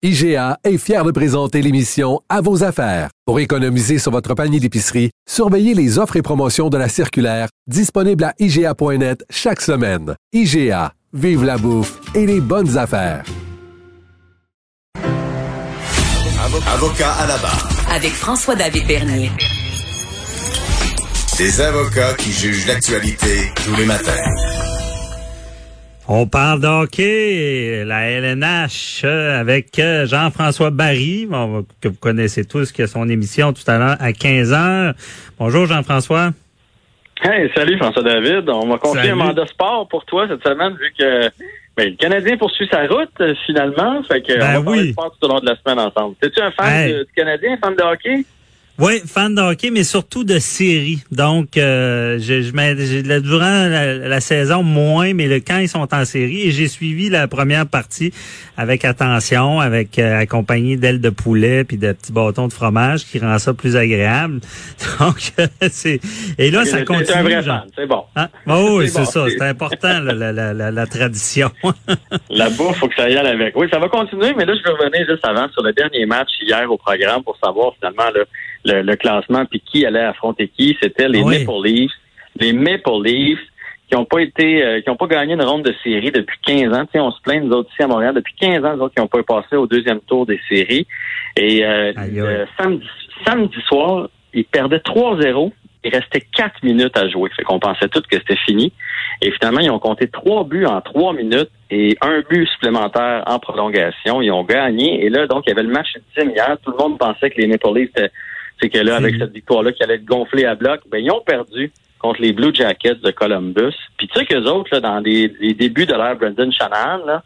IGA est fier de présenter l'émission À vos affaires. Pour économiser sur votre panier d'épicerie, surveillez les offres et promotions de la circulaire disponible à IGA.net chaque semaine. IGA, vive la bouffe et les bonnes affaires. Avocat à la barre. Avec François-David Bernier. Des avocats qui jugent l'actualité tous les matins. On parle d'hockey, la LNH, euh, avec euh, Jean-François Barry, que vous connaissez tous, qui a son émission tout à l'heure à 15 heures. Bonjour Jean-François. Hey, salut François-David. On va confier un mandat sport pour toi cette semaine, vu que ben, le Canadien poursuit sa route euh, finalement. Fait que Ben on va oui. parler de sport tout au long de la semaine ensemble. Es-tu un fan Hey. de- du Canadien, fan de hockey? Oui, fan de hockey, mais surtout de séries. Donc, euh, je, je là, durant la, la saison, moins, mais le, quand ils sont en série, et j'ai suivi la première partie avec attention, avec euh, accompagné d'ailes de poulet puis de petits bâtons de fromage qui rend ça plus agréable. Donc, euh, c'est et là, ça continue. T'es un vrai genre. fan, c'est bon. Hein? Oh, oui, C'est c'est bon, ça. c'est- C'est important, là, la, la, la, la tradition. La bouffe, faut que ça y aille avec. Oui, ça va continuer, mais là, je vais revenir juste avant sur le dernier match hier au programme pour savoir finalement le, le, le classement puis qui allait affronter qui. C'était les Oui. Maple Leafs. Les Maple Leafs qui n'ont pas été, euh, qui ont pas gagné une ronde de série depuis 15 ans. Tu sais, on se plaint, nous autres ici à Montréal, depuis 15 ans, nous autres qui n'ont pas passé au deuxième tour des séries. Et euh, aïe. samedi, samedi soir, ils perdaient 3-0. Il restait 4 minutes à jouer. Fait qu'on pensait tous que c'était fini. Et finalement, ils ont compté trois buts en trois minutes et un but supplémentaire en prolongation. Ils ont gagné. Et là, donc, il y avait le match ultime hier. Tout le monde pensait que les Maple Leafs, c'était- c'est que là, avec cette victoire-là, qui allait être gonflée à bloc, ben, ils ont perdu contre les Blue Jackets de Columbus. Puis tu sais qu'eux autres, là, dans les, les débuts de l'ère Brendan Shanahan, là,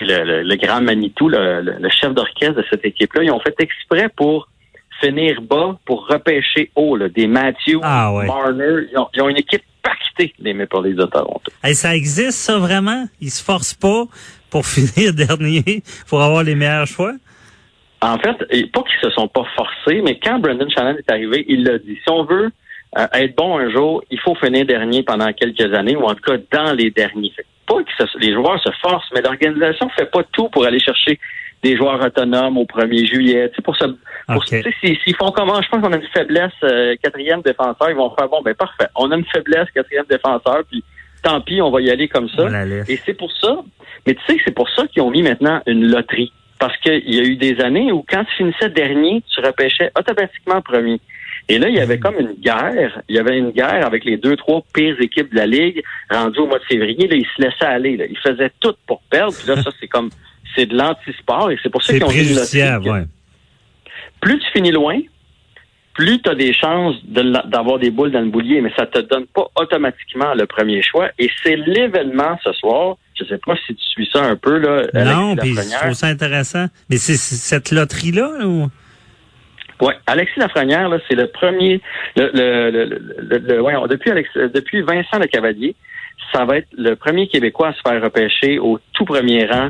le, le- le grand Manitou, le, le- le chef d'orchestre de cette équipe-là, ils ont fait exprès pour finir bas, pour repêcher haut, là, des Matthews, Ah ouais. Marner. Ils ont, ils ont une équipe pactée, les Maple Leafs de Toronto. Hey, ça existe, ça, vraiment? Ils se forcent pas pour finir dernier, pour avoir les meilleurs choix? En fait, pas qu'ils se sont pas forcés, mais quand Brendan Shannon est arrivé, il l'a dit. Si on veut euh, être bon un jour, il faut finir dernier pendant quelques années, ou en tout cas dans les derniers. Fait pas que ce- les joueurs se forcent, mais l'organisation fait pas tout pour aller chercher des joueurs autonomes au 1er juillet. Tu sais, pour ça, s'ils font comment, je pense qu'on a une faiblesse euh, quatrième défenseur, ils vont faire bon, ben parfait. On a une faiblesse quatrième défenseur, puis tant pis, on va y aller comme ça. Et c'est pour ça, mais tu sais que c'est pour ça qu'ils ont mis maintenant une loterie. Parce qu'il y a eu des années où quand tu finissais dernier, tu repêchais automatiquement premier. Et là, il y avait comme une guerre. Il y avait une guerre avec les deux, trois pires équipes de la Ligue rendues au mois de février. Là, ils se laissaient aller. Là. Ils faisaient tout pour perdre. Puis là, ça, c'est comme c'est de l'anti-sport. Et c'est pour ça qu'ils ont que ouais. Plus tu finis loin, plus tu as des chances de d'avoir des boules dans le boulier, mais ça te donne pas automatiquement le premier choix. Et c'est l'événement ce soir. Je sais pas si tu suis ça un peu, là. Non, puis je trouve ça intéressant. Mais c'est cette loterie-là, ou? Ouais, Alexis Lafrenière, là, c'est le premier, le, le, le, le- le- voyons, depuis Alex, depuis Vincent Le Cavalier, ça va être le premier Québécois à se faire repêcher au tout premier rang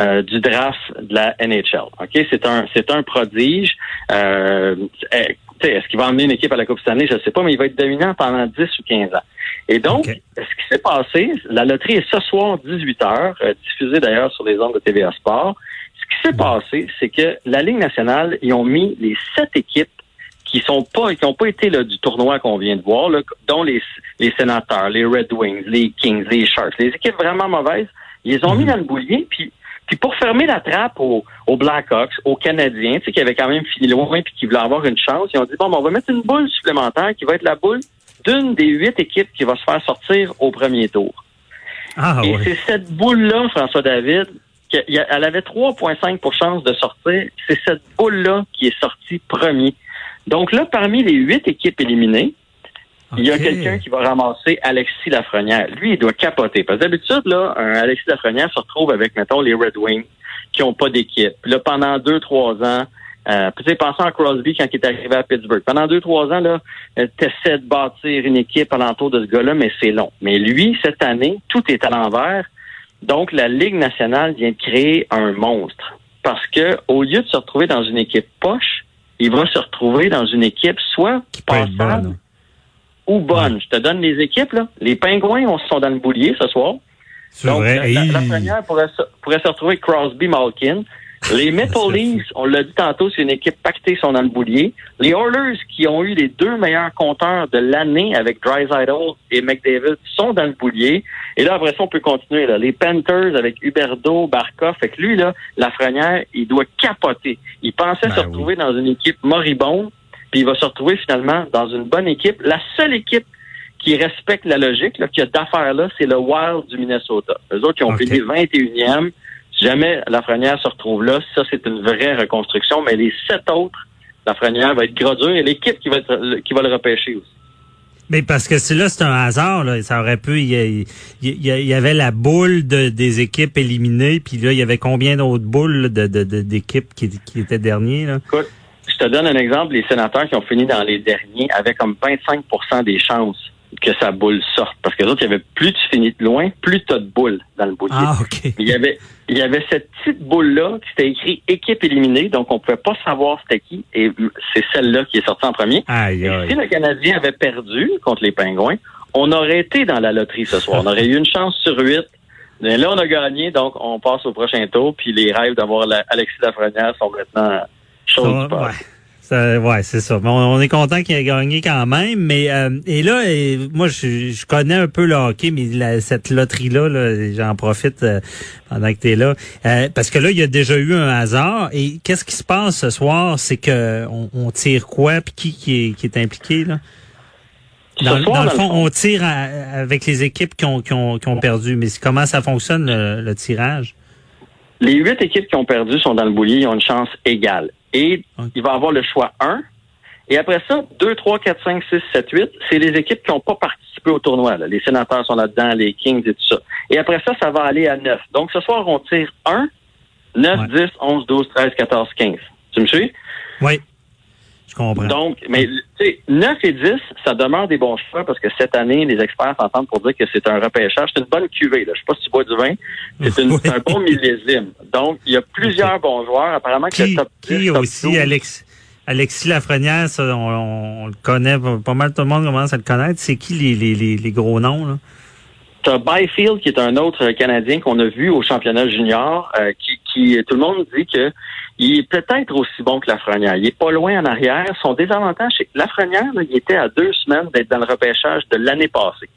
euh, du draft de la NHL. Ok, c'est un, c'est un prodige. Euh, eh, est-ce qu'il va emmener une équipe à la Coupe Stanley? Je ne sais pas, mais il va être dominant pendant 10 ou 15 ans. Et donc, ce qui s'est passé, la loterie est ce soir 18 h diffusée d'ailleurs sur les ondes de TVA Sport. Ce qui s'est passé, c'est que la Ligue nationale, ils ont mis les sept équipes qui sont pas, qui ont pas été là, du tournoi qu'on vient de voir, là, dont les, les sénateurs, les Red Wings, les Kings, les Sharks, les équipes vraiment mauvaises, ils les ont mis dans le boulier, puis puis pour fermer la trappe aux, aux Blackhawks, aux Canadiens, tu sais, qui avaient quand même fini loin puis qui voulaient avoir une chance, ils ont dit bon, ben, on va mettre une boule supplémentaire qui va être la boule d'une des huit équipes qui va se faire sortir au premier tour. Ah, Et c'est cette boule-là, François David, qu'elle elle avait 3,5 pour chance de sortir. C'est cette boule-là qui est sortie premier. Donc là, parmi les huit équipes éliminées, il y a quelqu'un qui va ramasser Alexis Lafrenière. Lui, il doit capoter. Parce que d'habitude, là, un Alexis Lafrenière se retrouve avec, mettons, les Red Wings qui n'ont pas d'équipe. Là, pendant deux, trois ans, euh, puis tu sais, pensons à Crosby quand il est arrivé à Pittsburgh. Pendant deux, trois ans, là, euh, t'essaies de bâtir une équipe alentour de ce gars-là, mais c'est long. Mais lui, cette année, tout est à l'envers. Donc, la Ligue nationale vient de créer un monstre. Parce que, au lieu de se retrouver dans une équipe poche, il va se retrouver dans une équipe soit Qui passable bonne. ou bonne. Je te donne les équipes, là. Les Pingouins, on sont dans le boulier ce soir. Donc, vrai. la, la- la Hey. première pourrait se, pourrait se retrouver Crosby Malkin. Les Maple Leafs, on l'a dit tantôt, c'est une équipe pactée, sont dans le boulier. Les Oilers, qui ont eu les deux meilleurs compteurs de l'année avec Drysdale et McDavid, sont dans le boulier. Et là, après ça, on peut continuer. Là. Les Panthers avec Huberdo, Barkov. Fait que lui, là, Lafrenière, il doit capoter. Il pensait Ben se retrouver dans une équipe moribonde, puis il va se retrouver finalement dans une bonne équipe. La seule équipe qui respecte la logique, là, qui a d'affaires là, c'est le Wild du Minnesota. Eux autres, qui ont OK. fini 21e. Si jamais Lafrenière se retrouve là, ça, c'est une vraie reconstruction. Mais les sept autres, Lafrenière va être gros dur et l'équipe qui va être, qui va le repêcher aussi. Mais parce que c'est là, c'est un hasard. Là. Ça aurait pu. Il y, avait la boule de, des équipes éliminées, puis là, il y avait combien d'autres boules là, de, de- de- d'équipes qui, qui étaient derniers là? Écoute, je te donne un exemple. Les sénateurs qui ont fini dans les derniers avaient comme 25% des chances que sa boule sorte. Parce que les autres, il y avait plus tu finis de loin, plus tu as de boules dans le boulier. Ah. Il y avait, il y avait cette petite boule-là qui était écrit équipe éliminée, donc on pouvait pas savoir c'était qui, et c'est celle-là qui est sortie en premier. Aïe, Et aïe. si le Canadien avait perdu contre les Pingouins, on aurait été dans la loterie ce soir. On aurait eu une chance sur huit. Mais là, on a gagné, donc on passe au prochain tour, puis les rêves d'avoir la- Alexis Lafrenière sont maintenant choses ouais. Ça, ouais, c'est ça. Bon, on est content qu'il ait gagné quand même, mais euh, et là, et moi, je, je connais un peu le hockey, mais la- cette loterie-là, là, j'en profite euh, pendant que tu es là, Euh, parce que là, il y a déjà eu un hasard. Et qu'est-ce qui se passe ce soir, c'est que on, on tire quoi, puis qui qui est, qui est impliqué là? Dans, soir, dans le fond, on tire à- avec les équipes qui ont, qui ont, qui ont perdu, mais comment ça fonctionne le, le tirage? Les huit équipes qui ont perdu sont dans le boulier, ils ont une chance égale. Et Ok. il va avoir le choix 1. Et après ça, 2, 3, 4, 5, 6, 7, 8, c'est les équipes qui n'ont pas participé au tournoi. là. Les sénateurs sont là-dedans, les Kings et tout ça. Et après ça, ça va aller à 9. Donc ce soir, on tire 1, 9, Ouais. 10, 11, 12, 13, 14, 15. Tu me suis? Oui, je comprends. Donc, mais tu sais, 9 et 10, ça demeure des bons choix parce que cette année, les experts s'entendent pour dire que c'est un repêchage. C'est une bonne cuvée. Là. Je sais pas si tu bois du vin. C'est Oui. un bon millésime. Donc, il y a plusieurs bons joueurs. Apparemment que Qui, le top 10, qui top aussi, 12, Alex, Alexis Lafrenière, ça, on, on le connaît, pas pas mal tout le monde commence à le connaître. C'est qui les, les, les, les gros noms, là? T'as Byfield, qui est un autre Canadien qu'on a vu au championnat junior, euh, qui, qui tout le monde dit que il est peut-être aussi bon que Lafrenière. Il est pas loin en arrière. Son désavantage, c'est que Lafrenière, là, il était à deux semaines d'être dans le repêchage de l'année passée.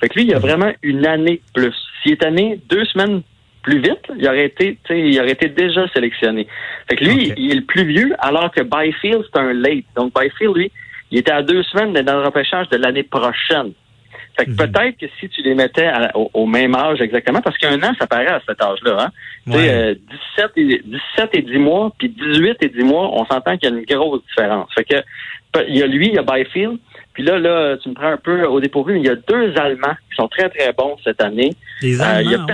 Fait que lui, il a vraiment une année plus. S'il est né deux semaines plus vite, il aurait été, il aurait été déjà sélectionné. Fait que lui, il est le plus vieux, alors que Byfield, c'est un late. Donc Byfield, lui, il était à deux semaines d'être dans le repêchage de l'année prochaine. Fait que Mhm. peut-être que si tu les mettais à- au, au même âge exactement, parce qu'un an, ça paraît à cet âge-là, hein? Tu sais, Ouais. euh, 17, et, 17 et 10 mois, puis 18 et 10 mois, on s'entend qu'il y a une grosse différence. Fait que il y a lui, il y a Byfield, puis là, là, tu me prends un peu au dépourvu, mais il y a deux Allemands qui sont très, très bons cette année. Les Euh, il y a Allemands,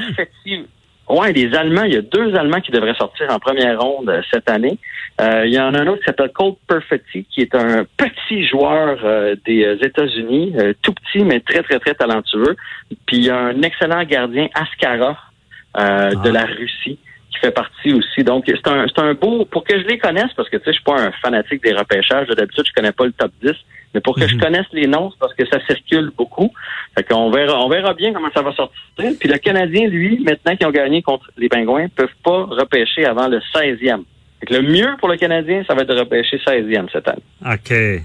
ouais. Les Allemands, il y a deux Allemands qui devraient sortir en première ronde euh, cette année. Euh, il y en a un autre qui s'appelle Colt Perfetti, qui est un petit joueur euh, des euh, États-Unis, euh, tout petit mais très très très talentueux. Puis il y a un excellent gardien Askarov euh, de Ah. la Russie qui fait partie aussi. Donc c'est un c'est un beau pour que je les connaisse parce que tu sais je suis pas un fanatique des repêchages. D'habitude je connais pas le top 10, mais pour que je Mhm. connaisse les noms, c'est parce que ça circule beaucoup. Fait qu'on verra, on verra bien comment ça va sortir. Puis le Canadien, lui, maintenant qu'ils ont gagné contre les Pingouins, peuvent pas repêcher avant le 16e. Le mieux pour le Canadien, ça va être de repêcher 16e cette année. OK.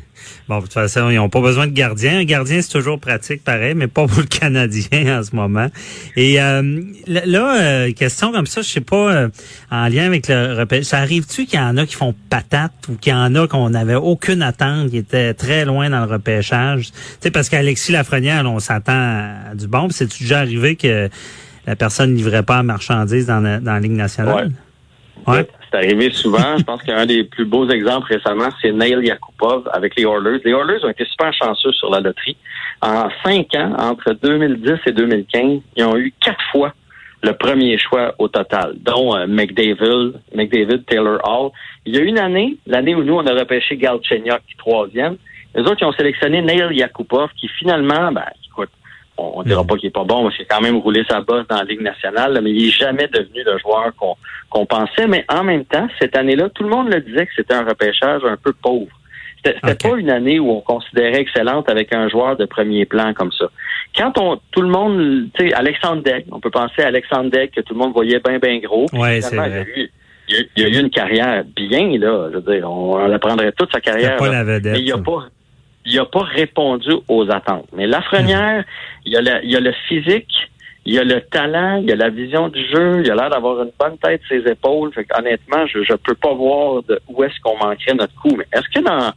Bon, de toute façon, ils n'ont pas besoin de gardien. Un gardien, c'est toujours pratique, pareil, mais pas pour le Canadien en ce moment. Et euh, là, euh, question comme ça, je sais pas, euh, en lien avec le repêchage, ça arrive-tu qu'il y en a qui font patate ou qu'il y en a qu'on n'avait aucune attente, qui étaient très loin dans le repêchage? Tu sais, parce qu'Alexis Lafrenière, là, on s'attend à du bon. C'est-tu déjà arrivé que la personne ne livrait pas la marchandise dans la, dans la Ligue nationale? Ouais. C'est arrivé souvent. Je pense qu'un des plus beaux exemples récemment, c'est Neil Yakupov avec les Oilers. Les Oilers ont été super chanceux sur la loterie. En cinq ans, entre 2010 et 2015, ils ont eu quatre fois le premier choix au total, dont euh, McDavid, McDavid, Taylor Hall. Il y a une année, l'année où nous, on a repêché Galchenyuk, troisième. Les autres, ils ont sélectionné Neil Yakupov, qui finalement, ben, on, on dira pas qu'il est pas bon, parce qu'il a quand même roulé sa bosse dans la Ligue nationale, là, mais il est jamais devenu le joueur qu'on qu'on pensait. Mais en même temps, cette année-là, tout le monde le disait que c'était un repêchage un peu pauvre. C'était c'était Ok. pas une année où on considérait excellente avec un joueur de premier plan comme ça. Quand on tout le monde, tu sais, Alexandre Deck, on peut penser à Alexandre Deck que tout le monde voyait bien bien gros. Ouais, c'est finalement, il y a vrai. eu- il a eu une carrière bien, là. Je veux dire, on, on apprendrait toute sa carrière. pas là. la vedette. Mais il a pas. Il a pas répondu aux attentes. Mais Lafrenière, il y a le, il y a le physique, il y a le talent, il y a la vision du jeu, il a l'air d'avoir une bonne tête sur ses épaules. Fait que, honnêtement, je, je peux pas voir de où est-ce qu'on manquerait notre coup. Mais est-ce que dans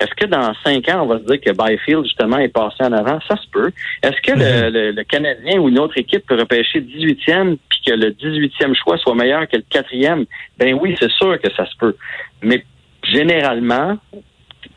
est-ce que dans cinq ans, on va se dire que Byfield, justement, est passé en avant? Ça se peut. Est-ce que le, le- le Canadien ou une autre équipe peut repêcher 18e puis que le 18e choix soit meilleur que le quatrième? Ben oui, c'est sûr que ça se peut. Mais généralement,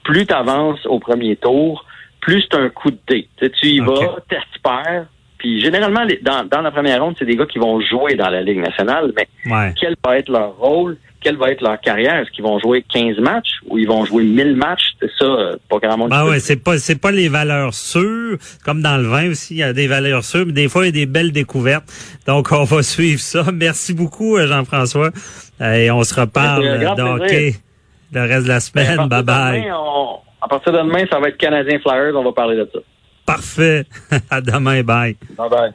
plus tu avances au premier tour, plus c'est un coup de dé. Tu y Ok. vas, t'espères. Puis généralement, les- dans, dans la première ronde, c'est des gars qui vont jouer dans la Ligue nationale, mais Ouais. quel va être leur rôle, quelle va être leur carrière? Est-ce qu'ils vont jouer 15 matchs ou ils vont jouer 1000 matchs? C'est ça, euh, pas grand monde. Ben ouais, c'est pas c'est pas les valeurs sûres, comme dans le vin aussi, il y a des valeurs sûres, mais des fois il y a des belles découvertes. Donc on va suivre ça. Merci beaucoup euh, Jean-François. Euh, Et on se reparle hockey le reste de la Ben, semaine. partir Bye bye. À partir de demain, ça va être Canadien Flyers, on va parler de ça. Parfait. à demain. Bye. Bye bye.